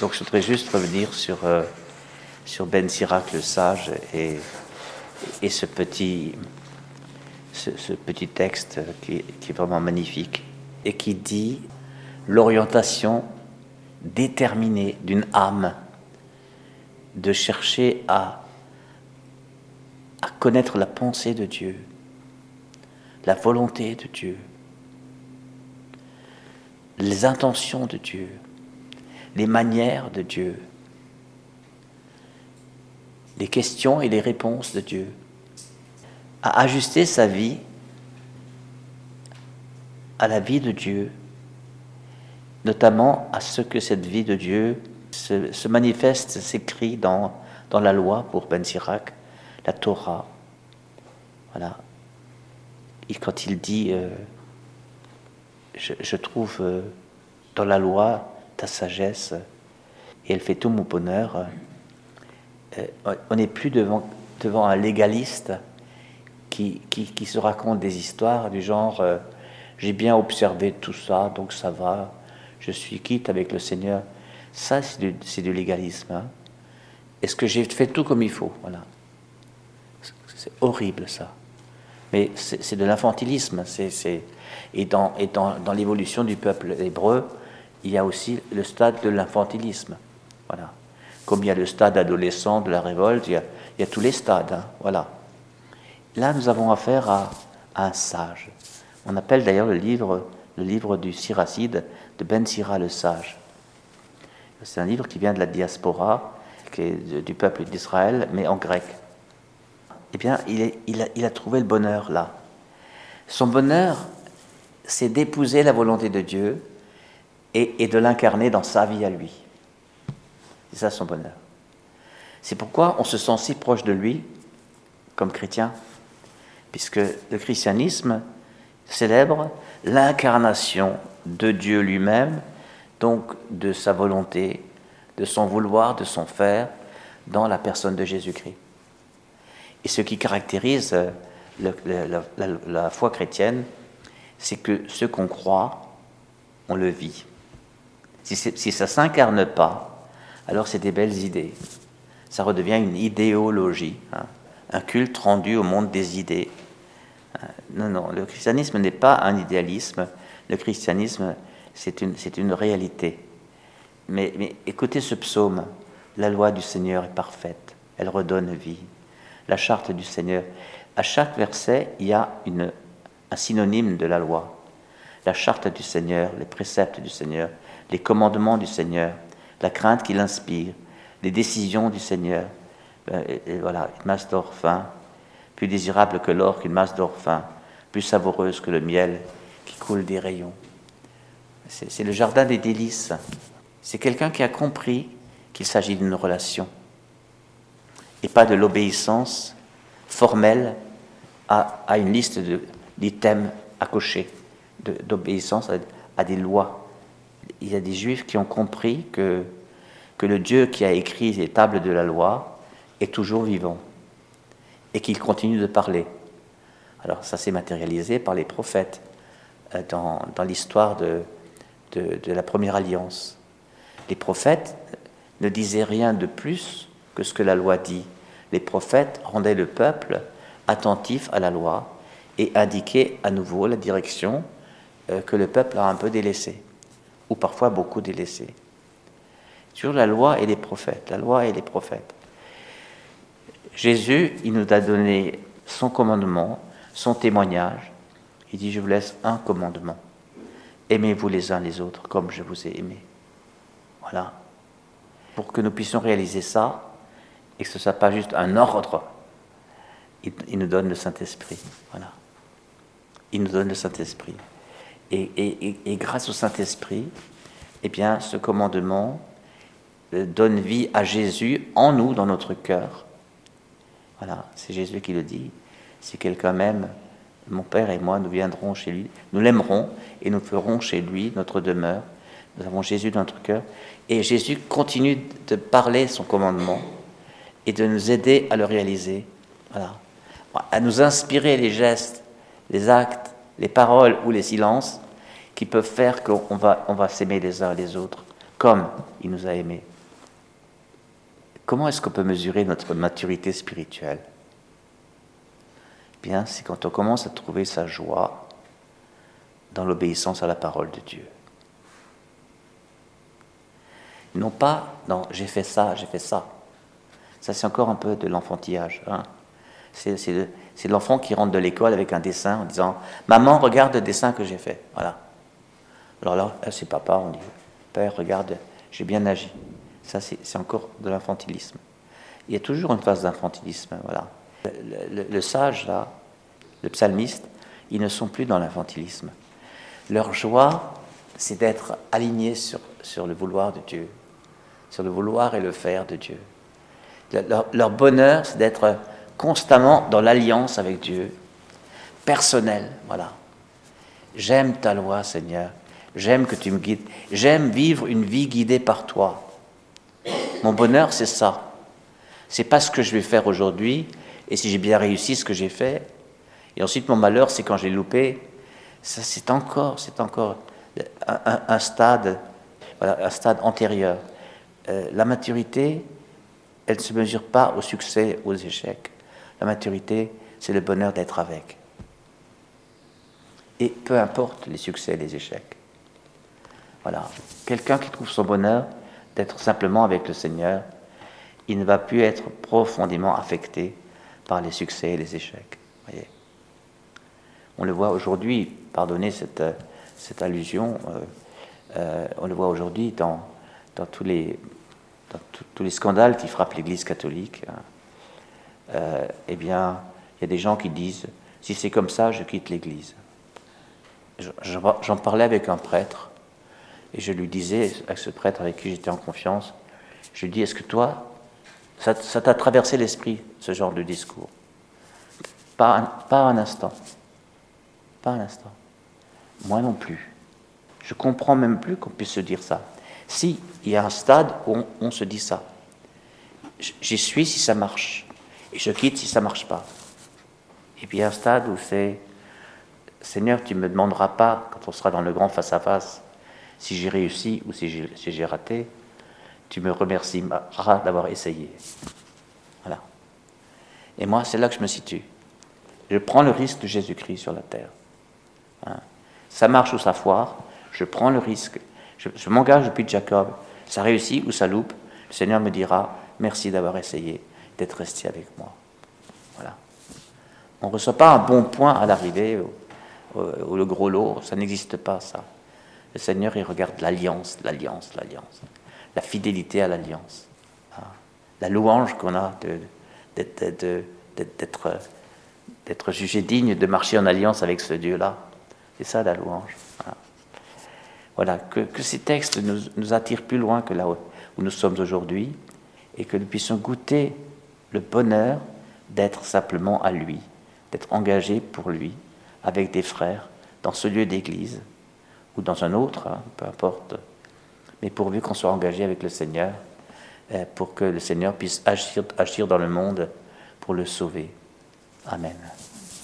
Donc je voudrais juste revenir sur, euh, sur Ben Sirac le sage et, et ce, petit, ce, petit texte qui, qui est vraiment magnifique et qui dit l'orientation déterminée d'une âme de chercher à, à connaître la pensée de Dieu, la volonté de Dieu, les intentions de Dieu, les manières de Dieu, les questions et les réponses de Dieu, à ajuster sa vie à la vie de Dieu, notamment à ce que cette vie de Dieu se, manifeste, s'écrit dans, dans la loi pour Ben Sirac, la Torah. Voilà. Et quand il dit, euh, je, trouve euh, dans la loi ta sagesse et elle fait tout mon bonheur, euh, on n'est plus devant, devant un légaliste qui, qui, se raconte des histoires du genre j'ai bien observé tout ça, donc ça va, je suis quitte avec le Seigneur. Ça, c'est du, légalisme. Hein. Est-ce que j'ai fait tout comme il faut? Voilà. C'est horrible ça. Mais c'est de l'infantilisme. Et, dans, et dans, dans l'évolution du peuple hébreu, il y a aussi le stade de l'infantilisme. Voilà. Comme il y a le stade adolescent de la révolte, il y a, tous les stades. Hein. Voilà. Là, nous avons affaire à, un sage. On appelle d'ailleurs le livre le livre du Siracide de Ben Sira le Sage. C'est un livre qui vient de la diaspora, qui est du peuple d'Israël, mais en grec. Eh bien, il, a, trouvé le bonheur là. Son bonheur, c'est d'épouser la volonté de Dieu et, de l'incarner dans sa vie à lui. C'est ça son bonheur. C'est pourquoi on se sent si proche de lui comme chrétien, puisque le christianisme célèbre l'incarnation de Dieu lui-même, donc de sa volonté, de son vouloir, de son faire, dans la personne de Jésus-Christ. Et ce qui caractérise la, foi chrétienne, c'est que ce qu'on croit, on le vit. Si, ça ne s'incarne pas, alors c'est des belles idées. Ça redevient une idéologie, hein. un culte rendu au monde des idées. Euh, non, non, le christianisme n'est pas un idéalisme, le christianisme, c'est une, une réalité. Mais, écoutez ce psaume, la loi du Seigneur est parfaite, elle redonne vie. La charte du Seigneur, à chaque verset, il y a un synonyme de la loi. La charte du Seigneur, les préceptes du Seigneur, les commandements du Seigneur, la crainte qu'il inspire, les décisions du Seigneur. Euh, et, voilà, masse d'or fin, plus désirable que l'or qu'une masse d'or fin, plus savoureuse que le miel qui coule des rayons. C'est le jardin des délices. C'est quelqu'un qui a compris qu'il s'agit d'une relation et pas de l'obéissance formelle à, une liste d'items à cocher, d'obéissance à, des lois. Il y a des juifs qui ont compris que, que le Dieu qui a écrit les tables de la loi est toujours vivant et qu'il continue de parler. Alors ça s'est matérialisé par les prophètes euh, dans, dans l'histoire de, de, la première alliance. Les prophètes ne disaient rien de plus que ce que la loi dit. Les prophètes rendaient le peuple attentif à la loi et indiquaient à nouveau la direction que le peuple a un peu délaissée, ou parfois beaucoup délaissée. Sur la loi et les prophètes, la loi et les prophètes. Jésus, il nous a donné son commandement, son témoignage. Il dit, je vous laisse un commandement. Aimez-vous les uns les autres comme je vous ai aimé. Voilà. Pour que nous puissions réaliser ça, et que ce ne soit pas juste un ordre, il, nous donne le Saint-Esprit. Voilà. Il nous donne le Saint-Esprit. Et, et, grâce au Saint-Esprit, eh bien, ce commandement euh, donne vie à Jésus en nous, dans notre cœur, voilà, c'est Jésus qui le dit. Si quelqu'un m'aime, mon Père et moi, nous viendrons chez lui, nous l'aimerons et nous ferons chez lui notre demeure. Nous avons Jésus dans notre cœur. Et Jésus continue de parler son commandement et de nous aider à le réaliser. Voilà. À nous inspirer les gestes, les actes, les paroles ou les silences qui peuvent faire qu'on va, va s'aimer les uns les autres comme il nous a aimés. Comment est-ce qu'on peut mesurer notre maturité spirituelle? Bien, c'est quand on commence à trouver sa joie dans l'obéissance à la parole de Dieu. Non pas dans j'ai fait ça, j'ai fait ça. Ça, c'est encore un peu de l'enfantillage. Hein. C'est l'enfant qui rentre de l'école avec un dessin en disant Maman, regarde le dessin que j'ai fait. Voilà. Alors là, c'est papa, on dit Père, regarde, j'ai bien agi. Ça, c'est encore de l'infantilisme. Il y a toujours une phase d'infantilisme. Voilà. Le, sage, là, le psalmiste, ils ne sont plus dans l'infantilisme. Leur joie, c'est d'être alignés sur, sur le vouloir de Dieu, sur le vouloir et le faire de Dieu. Leur bonheur, c'est d'être constamment dans l'alliance avec Dieu, personnel, voilà. J'aime ta loi, Seigneur. J'aime que tu me guides. J'aime vivre une vie guidée par toi. Mon bonheur, c'est ça. C'est pas ce que je vais faire aujourd'hui et si j'ai bien réussi ce que j'ai fait. Et ensuite, mon malheur, c'est quand j'ai loupé. Ça, c'est encore, c'est encore un, stade, un stade antérieur. Euh, la maturité, elle ne se mesure pas au succès, aux échecs. La maturité, c'est le bonheur d'être avec. Et peu importe les succès et les échecs. Voilà. Quelqu'un qui trouve son bonheur d'être simplement avec le Seigneur, il ne va plus être profondément affecté par les succès et les échecs. Voyez. On le voit aujourd'hui, pardonnez cette, allusion, euh, euh, on le voit aujourd'hui dans, dans, tous, les, dans tous les scandales qui frappent l'Église catholique. Hein. Euh, eh bien, il y a des gens qui disent, si c'est comme ça, je quitte l'Église. J'en parlais avec un prêtre, et je lui disais, avec ce prêtre avec qui j'étais en confiance, je lui dis, est-ce que toi, ça t'a traversé l'esprit, ce genre de discours? Pas un, pas un instant. Pas un instant. Moi non plus. Je comprends même plus qu'on puisse se dire ça. Si, il y a un stade où on se dit ça. J'y suis si ça marche. Et je quitte si ça marche pas. Et puis il y a un stade où c'est Seigneur, tu ne me demanderas pas, quand on sera dans le grand face-à-face, si j'ai réussi ou si j'ai raté, tu me remercieras d'avoir essayé. Voilà. Et moi, c'est là que je me situe. Je prends le risque de Jésus-Christ sur la terre. Hein. Ça marche ou ça foire, je prends le risque. Je, je m'engage depuis Jacob. Ça réussit ou ça loupe, le Seigneur me dira merci d'avoir essayé d'être resté avec moi. Voilà. On ne reçoit pas un bon point à l'arrivée ou, le gros lot, ça n'existe pas ça. Le Seigneur, il regarde l'alliance, l'alliance, l'alliance, la fidélité à l'alliance, hein. la louange qu'on a d'être jugé digne de marcher en alliance avec ce Dieu-là. C'est ça la louange. Voilà, que, ces textes nous, attirent plus loin que là où nous sommes aujourd'hui et que nous puissions goûter le bonheur d'être simplement à lui, d'être engagé pour lui, avec des frères, dans ce lieu d'église, ou dans un autre, hein, peu importe, mais pourvu qu'on soit engagé avec le Seigneur, euh, pour que le Seigneur puisse agir, agir dans le monde pour le sauver. Amen.